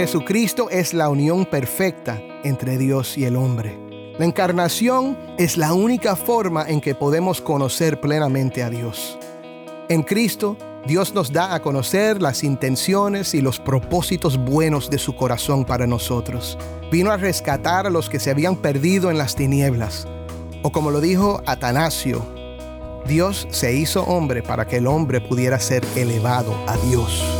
Jesucristo es la unión perfecta entre Dios y el hombre. La encarnación es la única forma en que podemos conocer plenamente a Dios. En Cristo, Dios nos da a conocer las intenciones y los propósitos buenos de su corazón para nosotros. Vino a rescatar a los que se habían perdido en las tinieblas. O como lo dijo Atanasio, Dios se hizo hombre para que el hombre pudiera ser elevado a Dios.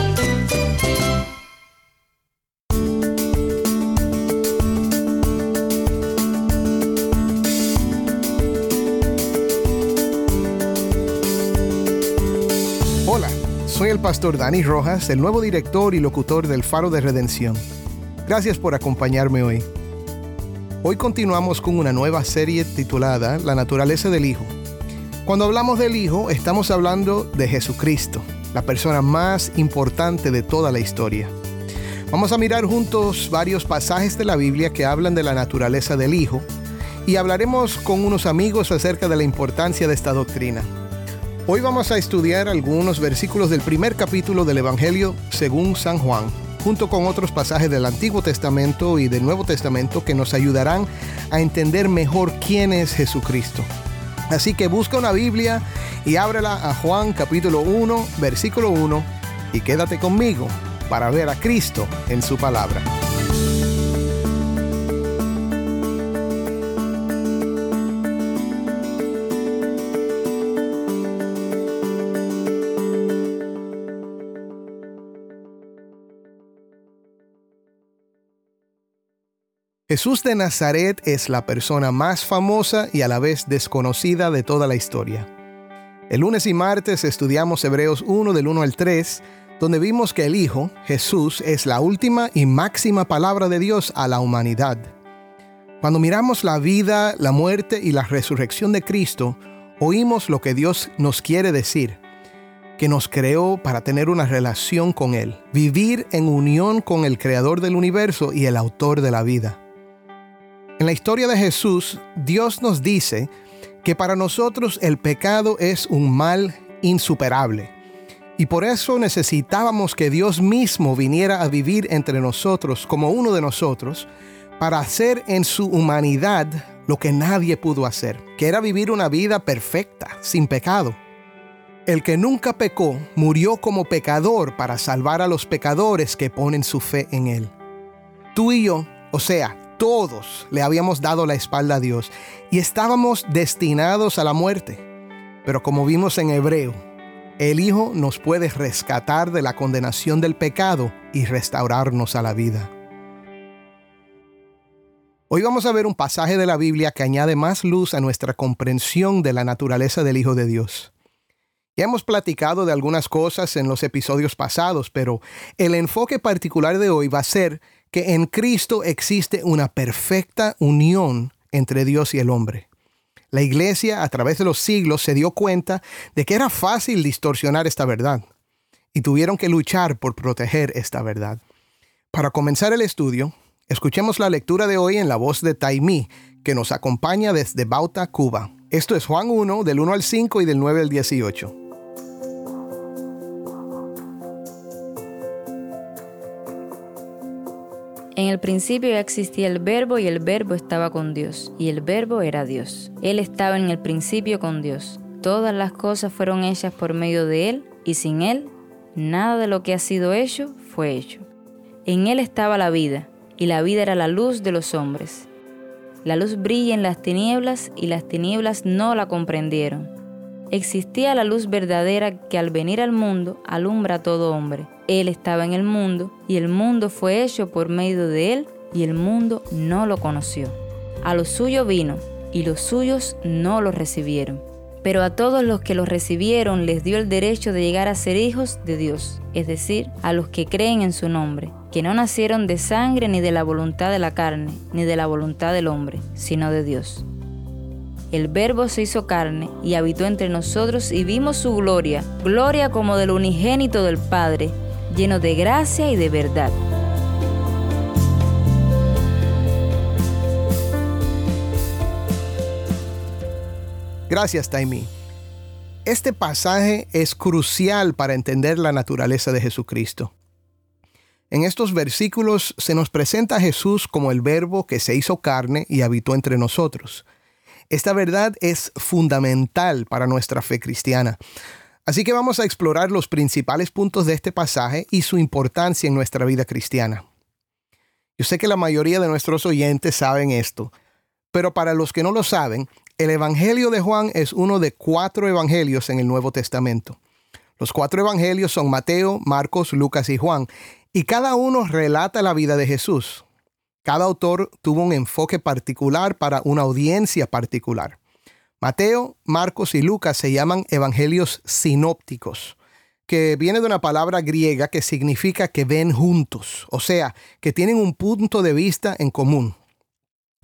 Pastor Dani Rojas, el nuevo director y locutor del Faro de Redención. Gracias por acompañarme hoy. Hoy continuamos con una nueva serie titulada La naturaleza del Hijo. Cuando hablamos del Hijo, estamos hablando de Jesucristo, la persona más importante de toda la historia. Vamos a mirar juntos varios pasajes de la Biblia que hablan de la naturaleza del Hijo y hablaremos con unos amigos acerca de la importancia de esta doctrina. Hoy vamos a estudiar algunos versículos del primer capítulo del Evangelio según San Juan, junto con otros pasajes del Antiguo Testamento y del Nuevo Testamento que nos ayudarán a entender mejor quién es Jesucristo. Así que busca una Biblia y ábrela a Juan capítulo 1, versículo 1 y quédate conmigo para ver a Cristo en su palabra. Jesús de Nazaret es la persona más famosa y a la vez desconocida de toda la historia. El lunes y martes estudiamos Hebreos 1 del 1 al 3, donde vimos que el Hijo, Jesús, es la última y máxima palabra de Dios a la humanidad. Cuando miramos la vida, la muerte y la resurrección de Cristo, oímos lo que Dios nos quiere decir, que nos creó para tener una relación con Él, vivir en unión con el Creador del universo y el autor de la vida. En la historia de Jesús, Dios nos dice que para nosotros el pecado es un mal insuperable. Y por eso necesitábamos que Dios mismo viniera a vivir entre nosotros como uno de nosotros para hacer en su humanidad lo que nadie pudo hacer, que era vivir una vida perfecta, sin pecado. El que nunca pecó murió como pecador para salvar a los pecadores que ponen su fe en él. Tú y yo, o sea, todos le habíamos dado la espalda a Dios y estábamos destinados a la muerte. Pero como vimos en Hebreo, el Hijo nos puede rescatar de la condenación del pecado y restaurarnos a la vida. Hoy vamos a ver un pasaje de la Biblia que añade más luz a nuestra comprensión de la naturaleza del Hijo de Dios. Ya hemos platicado de algunas cosas en los episodios pasados, pero el enfoque particular de hoy va a ser que en Cristo existe una perfecta unión entre Dios y el hombre. La iglesia a través de los siglos se dio cuenta de que era fácil distorsionar esta verdad y tuvieron que luchar por proteger esta verdad. Para comenzar el estudio, escuchemos la lectura de hoy en la voz de Taimí, que nos acompaña desde Bauta, Cuba. Esto es Juan 1, del 1 al 5 y del 9 al 18. En el principio ya existía el verbo y el verbo estaba con Dios, y el verbo era Dios. Él estaba en el principio con Dios. Todas las cosas fueron hechas por medio de Él, y sin Él, nada de lo que ha sido hecho fue hecho. En Él estaba la vida, y la vida era la luz de los hombres. La luz brilla en las tinieblas, y las tinieblas no la comprendieron. Existía la luz verdadera que al venir al mundo alumbra a todo hombre. Él estaba en el mundo y el mundo fue hecho por medio de él y el mundo no lo conoció. A lo suyo vino y los suyos no los recibieron. Pero a todos los que los recibieron les dio el derecho de llegar a ser hijos de Dios, es decir, a los que creen en su nombre, que no nacieron de sangre ni de la voluntad de la carne, ni de la voluntad del hombre, sino de Dios. El Verbo se hizo carne y habitó entre nosotros y vimos su gloria, gloria como del unigénito del Padre, lleno de gracia y de verdad. Gracias, Taimi. Este pasaje es crucial para entender la naturaleza de Jesucristo. En estos versículos se nos presenta a Jesús como el verbo que se hizo carne y habitó entre nosotros. Esta verdad es fundamental para nuestra fe cristiana. Así que vamos a explorar los principales puntos de este pasaje y su importancia en nuestra vida cristiana. Yo sé que la mayoría de nuestros oyentes saben esto, pero para los que no lo saben, el Evangelio de Juan es uno de cuatro evangelios en el Nuevo Testamento. Los cuatro evangelios son Mateo, Marcos, Lucas y Juan, y cada uno relata la vida de Jesús. Cada autor tuvo un enfoque particular para una audiencia particular. Mateo, Marcos y Lucas se llaman evangelios sinópticos, que viene de una palabra griega que significa que ven juntos, o sea, que tienen un punto de vista en común.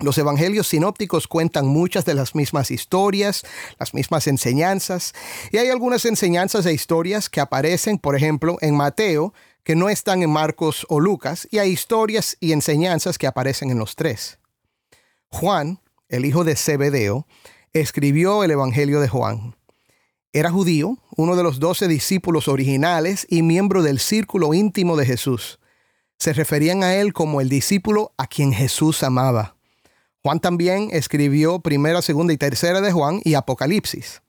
Los evangelios sinópticos cuentan muchas de las mismas historias, las mismas enseñanzas, y hay algunas enseñanzas e historias que aparecen, por ejemplo, en Mateo, que no están en Marcos o Lucas, y hay historias y enseñanzas que aparecen en los tres. Juan, el hijo de Zebedeo, escribió el Evangelio de Juan. Era judío, uno de los doce discípulos originales y miembro del círculo íntimo de Jesús. Se referían a él como el discípulo a quien Jesús amaba. Juan también escribió primera, segunda y tercera de Juan y Apocalipsis.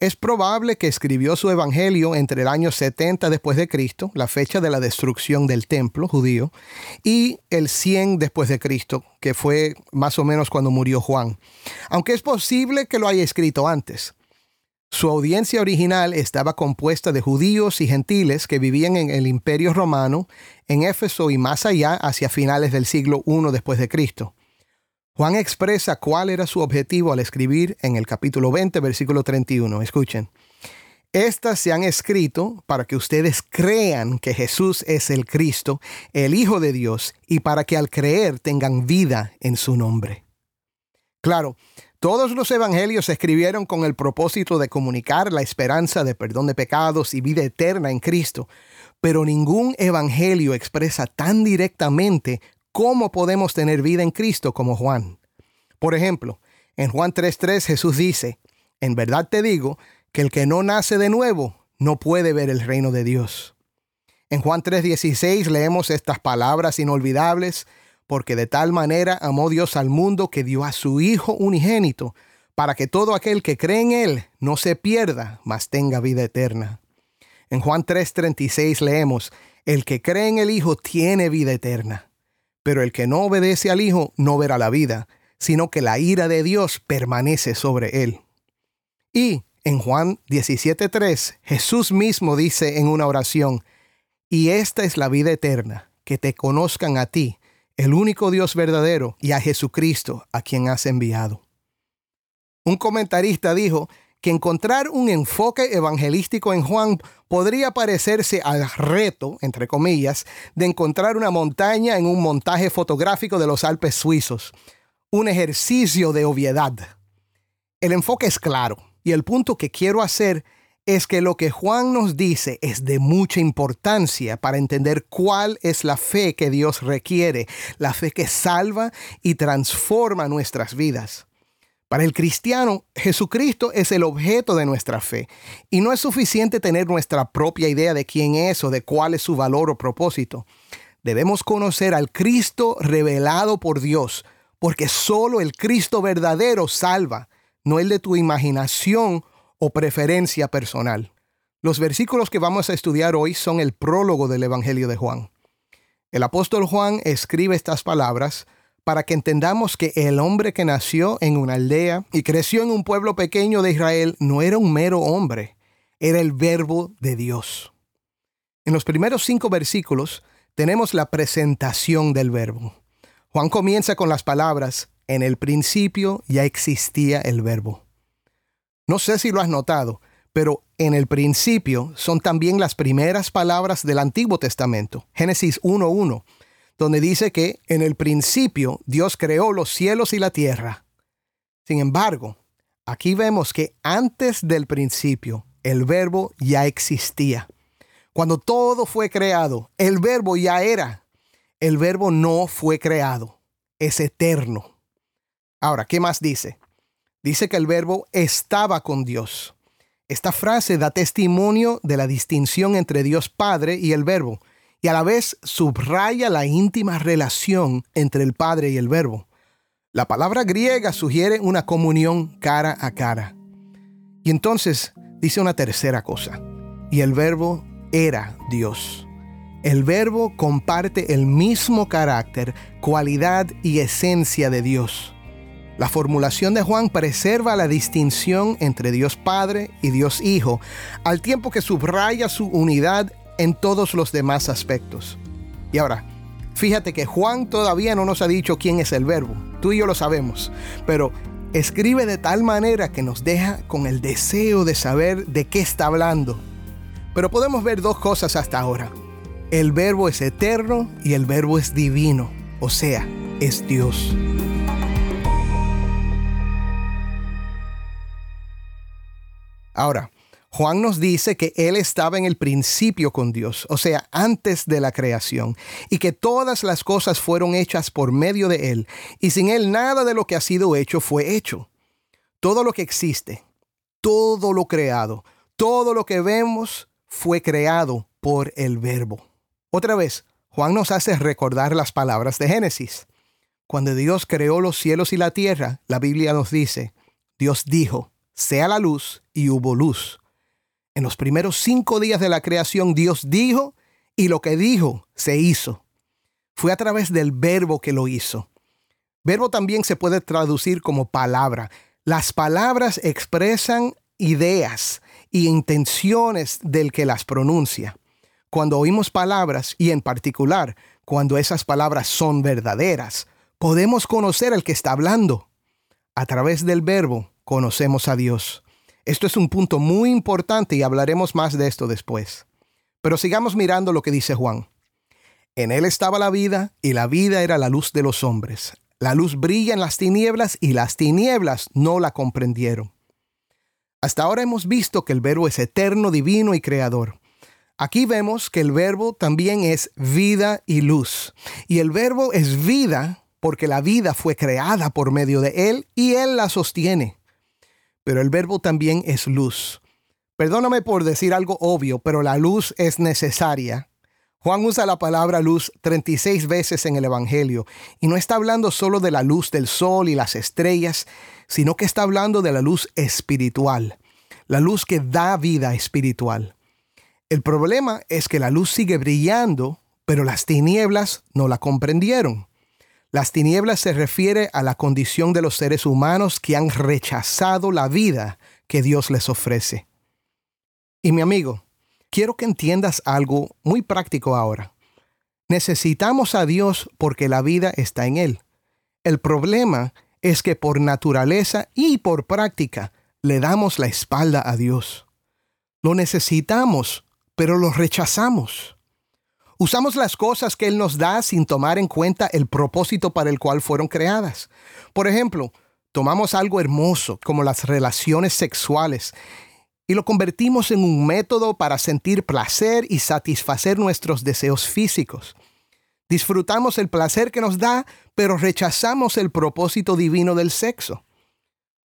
Es probable que escribió su evangelio entre el año 70 después de Cristo, la fecha de la destrucción del templo judío, y el 100 después de Cristo, que fue más o menos cuando murió Juan. Aunque es posible que lo haya escrito antes. Su audiencia original estaba compuesta de judíos y gentiles que vivían en el Imperio Romano, en Éfeso y más allá hacia finales del siglo I después de Cristo. Juan expresa cuál era su objetivo al escribir en el capítulo 20, versículo 31. Escuchen. Estas se han escrito para que ustedes crean que Jesús es el Cristo, el Hijo de Dios, y para que al creer tengan vida en su nombre. Claro, todos los evangelios se escribieron con el propósito de comunicar la esperanza de perdón de pecados y vida eterna en Cristo, pero ningún evangelio expresa tan directamente cómo podemos tener vida en Cristo como Juan. Por ejemplo, en Juan 3.3 Jesús dice, en verdad te digo que el que no nace de nuevo no puede ver el reino de Dios. En Juan 3.16 leemos estas palabras inolvidables, porque de tal manera amó Dios al mundo que dio a su Hijo unigénito, para que todo aquel que cree en Él no se pierda, mas tenga vida eterna. En Juan 3:36 leemos, el que cree en el Hijo tiene vida eterna pero el que no obedece al Hijo no verá la vida, sino que la ira de Dios permanece sobre él. Y en Juan 17:3, Jesús mismo dice en una oración, y esta es la vida eterna, que te conozcan a ti, el único Dios verdadero, y a Jesucristo, a quien has enviado. Un comentarista dijo que encontrar un enfoque evangelístico en Juan podría parecerse al reto, entre comillas, de encontrar una montaña en un montaje fotográfico de los Alpes suizos, un ejercicio de obviedad. El enfoque es claro y el punto que quiero hacer es que lo que Juan nos dice es de mucha importancia para entender cuál es la fe que Dios requiere, la fe que salva y transforma nuestras vidas. Para el cristiano, Jesucristo es el objeto de nuestra fe y no es suficiente tener nuestra propia idea de quién es o de cuál es su valor o propósito. Debemos conocer al Cristo revelado por Dios, porque solo el Cristo verdadero salva, no el de tu imaginación o preferencia personal. Los versículos que vamos a estudiar hoy son el prólogo del Evangelio de Juan. El apóstol Juan escribe estas palabras para que entendamos que el hombre que nació en una aldea y creció en un pueblo pequeño de Israel no era un mero hombre, era el verbo de Dios. En los primeros cinco versículos tenemos la presentación del verbo. Juan comienza con las palabras, en el principio ya existía el verbo. No sé si lo has notado, pero en el principio son también las primeras palabras del Antiguo Testamento, Génesis 1.1, donde dice que en el principio Dios creó los cielos y la tierra. Sin embargo, aquí vemos que antes del principio el verbo ya existía. Cuando todo fue creado, el verbo ya era. El verbo no fue creado, es eterno. Ahora, ¿qué más dice? Dice que el verbo estaba con Dios. Esta frase da testimonio de la distinción entre Dios Padre y el verbo, y a la vez subraya la íntima relación entre el Padre y el verbo. La palabra griega sugiere una comunión cara a cara. Y entonces dice una tercera cosa, y el verbo era Dios. El verbo comparte el mismo carácter, cualidad y esencia de Dios. La formulación de Juan preserva la distinción entre Dios Padre y Dios Hijo, al tiempo que subraya su unidad en todos los demás aspectos. Y ahora, fíjate que Juan todavía no nos ha dicho quién es el verbo. Tú y yo lo sabemos, pero escribe de tal manera que nos deja con el deseo de saber de qué está hablando. Pero podemos ver dos cosas hasta ahora. El verbo es eterno y el verbo es divino, o sea, es Dios. Ahora, Juan nos dice que Él estaba en el principio con Dios, o sea, antes de la creación, y que todas las cosas fueron hechas por medio de Él, y sin Él nada de lo que ha sido hecho fue hecho. Todo lo que existe, todo lo creado, todo lo que vemos fue creado por el Verbo. Otra vez, Juan nos hace recordar las palabras de Génesis. Cuando Dios creó los cielos y la tierra, la Biblia nos dice, Dios dijo, sea la luz y hubo luz. En los primeros cinco días de la creación Dios dijo y lo que dijo se hizo. Fue a través del verbo que lo hizo. Verbo también se puede traducir como palabra. Las palabras expresan ideas y intenciones del que las pronuncia. Cuando oímos palabras, y en particular cuando esas palabras son verdaderas, podemos conocer al que está hablando. A través del verbo conocemos a Dios. Esto es un punto muy importante y hablaremos más de esto después. Pero sigamos mirando lo que dice Juan. En él estaba la vida y la vida era la luz de los hombres. La luz brilla en las tinieblas y las tinieblas no la comprendieron. Hasta ahora hemos visto que el verbo es eterno, divino y creador. Aquí vemos que el verbo también es vida y luz. Y el verbo es vida porque la vida fue creada por medio de él y él la sostiene pero el verbo también es luz. Perdóname por decir algo obvio, pero la luz es necesaria. Juan usa la palabra luz 36 veces en el Evangelio y no está hablando solo de la luz del sol y las estrellas, sino que está hablando de la luz espiritual, la luz que da vida espiritual. El problema es que la luz sigue brillando, pero las tinieblas no la comprendieron. Las tinieblas se refiere a la condición de los seres humanos que han rechazado la vida que Dios les ofrece. Y mi amigo, quiero que entiendas algo muy práctico ahora. Necesitamos a Dios porque la vida está en Él. El problema es que por naturaleza y por práctica le damos la espalda a Dios. Lo necesitamos, pero lo rechazamos. Usamos las cosas que Él nos da sin tomar en cuenta el propósito para el cual fueron creadas. Por ejemplo, tomamos algo hermoso como las relaciones sexuales y lo convertimos en un método para sentir placer y satisfacer nuestros deseos físicos. Disfrutamos el placer que nos da, pero rechazamos el propósito divino del sexo.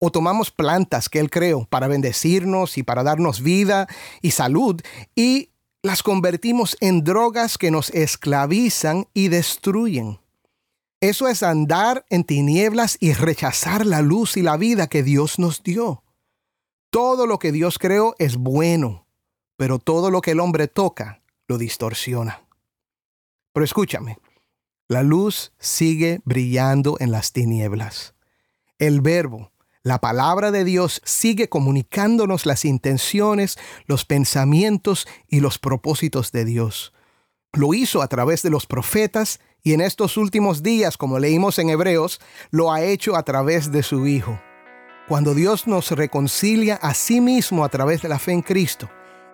O tomamos plantas que Él creó para bendecirnos y para darnos vida y salud y las convertimos en drogas que nos esclavizan y destruyen. Eso es andar en tinieblas y rechazar la luz y la vida que Dios nos dio. Todo lo que Dios creó es bueno, pero todo lo que el hombre toca lo distorsiona. Pero escúchame, la luz sigue brillando en las tinieblas. El verbo, la palabra de Dios sigue comunicándonos las intenciones, los pensamientos y los propósitos de Dios. Lo hizo a través de los profetas Y en estos últimos días, como leímos en Hebreos, lo ha hecho a través de su Hijo. Cuando Dios nos reconcilia a sí mismo a través de la fe en Cristo,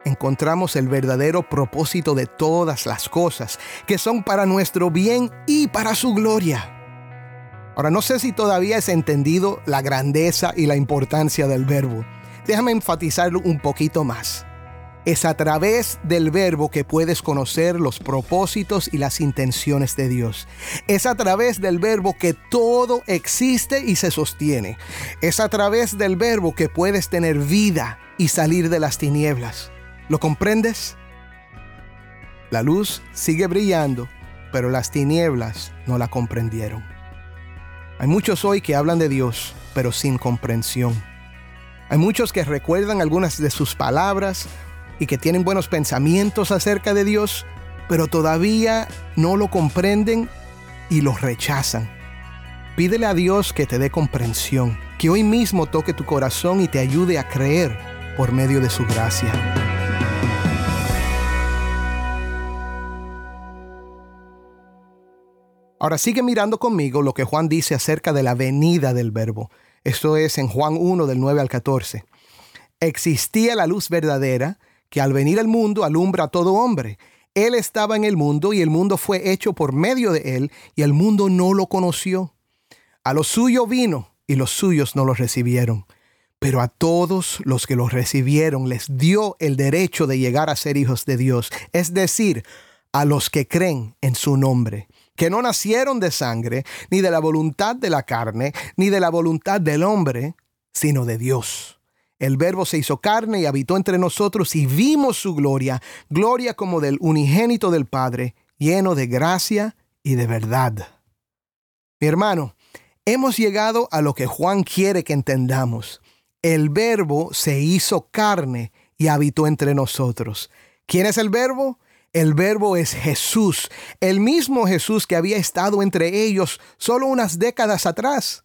encontramos el verdadero propósito de todas las cosas, que son para nuestro bien y para su gloria. Ahora, no sé si todavía has entendido la grandeza y la importancia del verbo. Déjame enfatizarlo un poquito más. Es a través del verbo que puedes conocer los propósitos y las intenciones de Dios. Es a través del verbo que todo existe y se sostiene. Es a través del verbo que puedes tener vida y salir de las tinieblas. ¿Lo comprendes? La luz sigue brillando, pero las tinieblas no la comprendieron. Hay muchos hoy que hablan de Dios, pero sin comprensión. Hay muchos que recuerdan algunas de sus palabras y que tienen buenos pensamientos acerca de Dios, pero todavía no lo comprenden y los rechazan. Pídele a Dios que te dé comprensión, que hoy mismo toque tu corazón y te ayude a creer por medio de su gracia. Ahora sigue mirando conmigo lo que Juan dice acerca de la venida del verbo. Esto es en Juan 1 del 9 al 14. Existía la luz verdadera que al venir al mundo alumbra a todo hombre. Él estaba en el mundo y el mundo fue hecho por medio de él y el mundo no lo conoció. A lo suyo vino y los suyos no lo recibieron. Pero a todos los que los recibieron les dio el derecho de llegar a ser hijos de Dios, es decir, a los que creen en su nombre que no nacieron de sangre, ni de la voluntad de la carne, ni de la voluntad del hombre, sino de Dios. El Verbo se hizo carne y habitó entre nosotros y vimos su gloria, gloria como del unigénito del Padre, lleno de gracia y de verdad. Mi hermano, hemos llegado a lo que Juan quiere que entendamos. El Verbo se hizo carne y habitó entre nosotros. ¿Quién es el Verbo? El verbo es Jesús, el mismo Jesús que había estado entre ellos solo unas décadas atrás.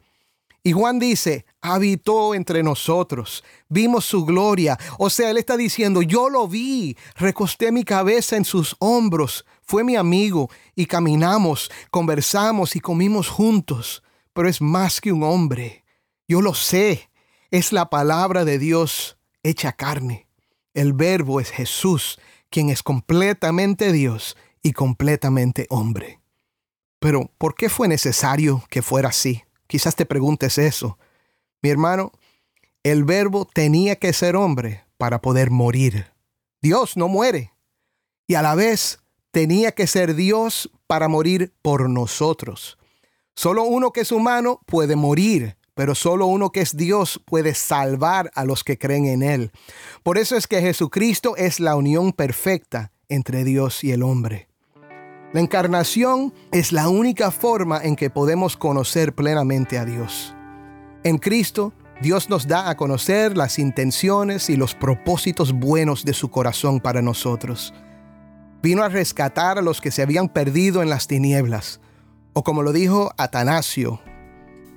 Y Juan dice, habitó entre nosotros, vimos su gloria. O sea, él está diciendo, yo lo vi, recosté mi cabeza en sus hombros, fue mi amigo y caminamos, conversamos y comimos juntos. Pero es más que un hombre, yo lo sé, es la palabra de Dios hecha carne. El verbo es Jesús, quien es completamente Dios y completamente hombre. Pero, ¿por qué fue necesario que fuera así? Quizás te preguntes eso. Mi hermano, el verbo tenía que ser hombre para poder morir. Dios no muere. Y a la vez tenía que ser Dios para morir por nosotros. Solo uno que es humano puede morir pero solo uno que es Dios puede salvar a los que creen en Él. Por eso es que Jesucristo es la unión perfecta entre Dios y el hombre. La encarnación es la única forma en que podemos conocer plenamente a Dios. En Cristo, Dios nos da a conocer las intenciones y los propósitos buenos de su corazón para nosotros. Vino a rescatar a los que se habían perdido en las tinieblas, o como lo dijo Atanasio,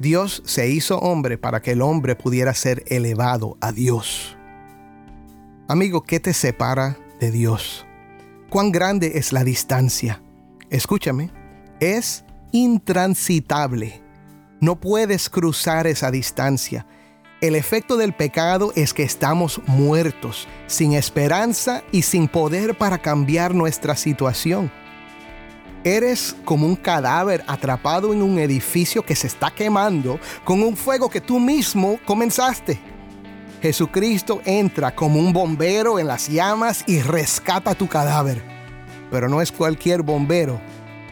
Dios se hizo hombre para que el hombre pudiera ser elevado a Dios. Amigo, ¿qué te separa de Dios? ¿Cuán grande es la distancia? Escúchame, es intransitable. No puedes cruzar esa distancia. El efecto del pecado es que estamos muertos, sin esperanza y sin poder para cambiar nuestra situación. Eres como un cadáver atrapado en un edificio que se está quemando con un fuego que tú mismo comenzaste. Jesucristo entra como un bombero en las llamas y rescata tu cadáver. Pero no es cualquier bombero.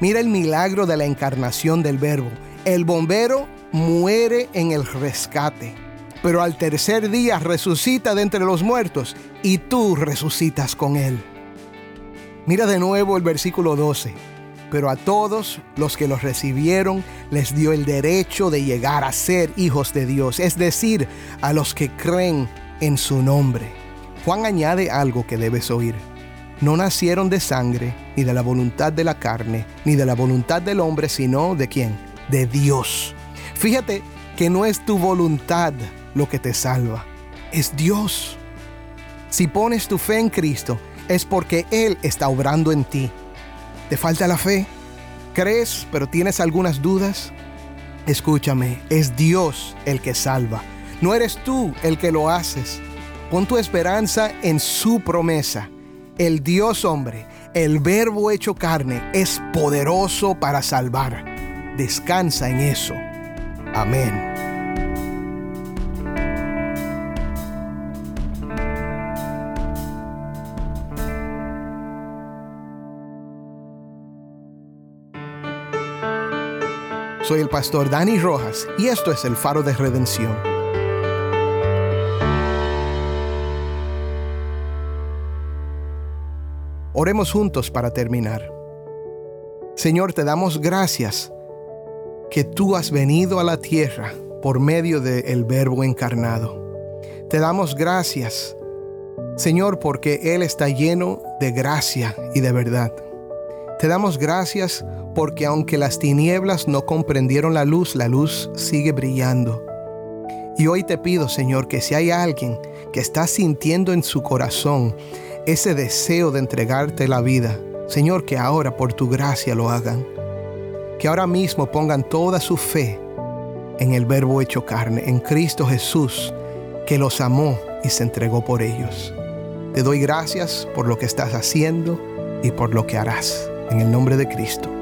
Mira el milagro de la encarnación del verbo. El bombero muere en el rescate, pero al tercer día resucita de entre los muertos y tú resucitas con él. Mira de nuevo el versículo 12 pero a todos los que los recibieron les dio el derecho de llegar a ser hijos de Dios, es decir, a los que creen en su nombre. Juan añade algo que debes oír. No nacieron de sangre, ni de la voluntad de la carne, ni de la voluntad del hombre, sino de quién? De Dios. Fíjate que no es tu voluntad lo que te salva, es Dios. Si pones tu fe en Cristo, es porque Él está obrando en ti ¿Te falta la fe? ¿Crees pero tienes algunas dudas? Escúchame, es Dios el que salva. No eres tú el que lo haces. Pon tu esperanza en su promesa. El Dios hombre, el verbo hecho carne, es poderoso para salvar. Descansa en eso. Amén. Soy el pastor Dani Rojas y esto es el faro de redención. Oremos juntos para terminar. Señor, te damos gracias que tú has venido a la tierra por medio del Verbo encarnado. Te damos gracias, Señor, porque Él está lleno de gracia y de verdad. Te damos gracias porque aunque las tinieblas no comprendieron la luz, la luz sigue brillando. Y hoy te pido, Señor, que si hay alguien que está sintiendo en su corazón ese deseo de entregarte la vida, Señor, que ahora por tu gracia lo hagan. Que ahora mismo pongan toda su fe en el Verbo hecho carne, en Cristo Jesús, que los amó y se entregó por ellos. Te doy gracias por lo que estás haciendo y por lo que harás. En el nombre de Cristo.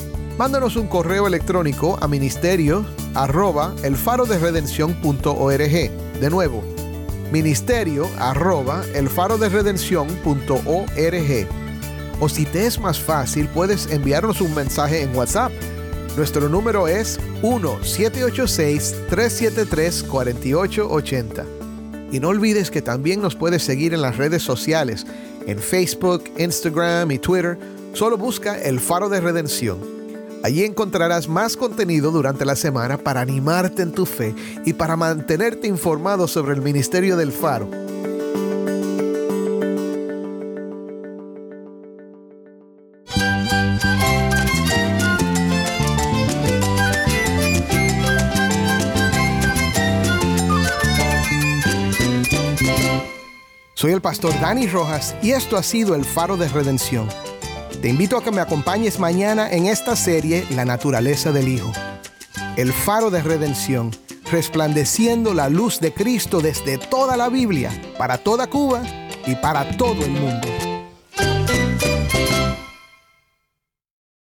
Mándanos un correo electrónico a ministerio arroba elfaroderedención.org. De nuevo, ministerio arroba elfaroderedención.org. O si te es más fácil, puedes enviarnos un mensaje en WhatsApp. Nuestro número es 1-786-373-4880. Y no olvides que también nos puedes seguir en las redes sociales, en Facebook, Instagram y Twitter. Solo busca El Faro de Redención. Allí encontrarás más contenido durante la semana para animarte en tu fe y para mantenerte informado sobre el ministerio del faro. Soy el pastor Dani Rojas y esto ha sido el faro de redención. Te invito a que me acompañes mañana en esta serie La naturaleza del Hijo. El faro de redención, resplandeciendo la luz de Cristo desde toda la Biblia, para toda Cuba y para todo el mundo.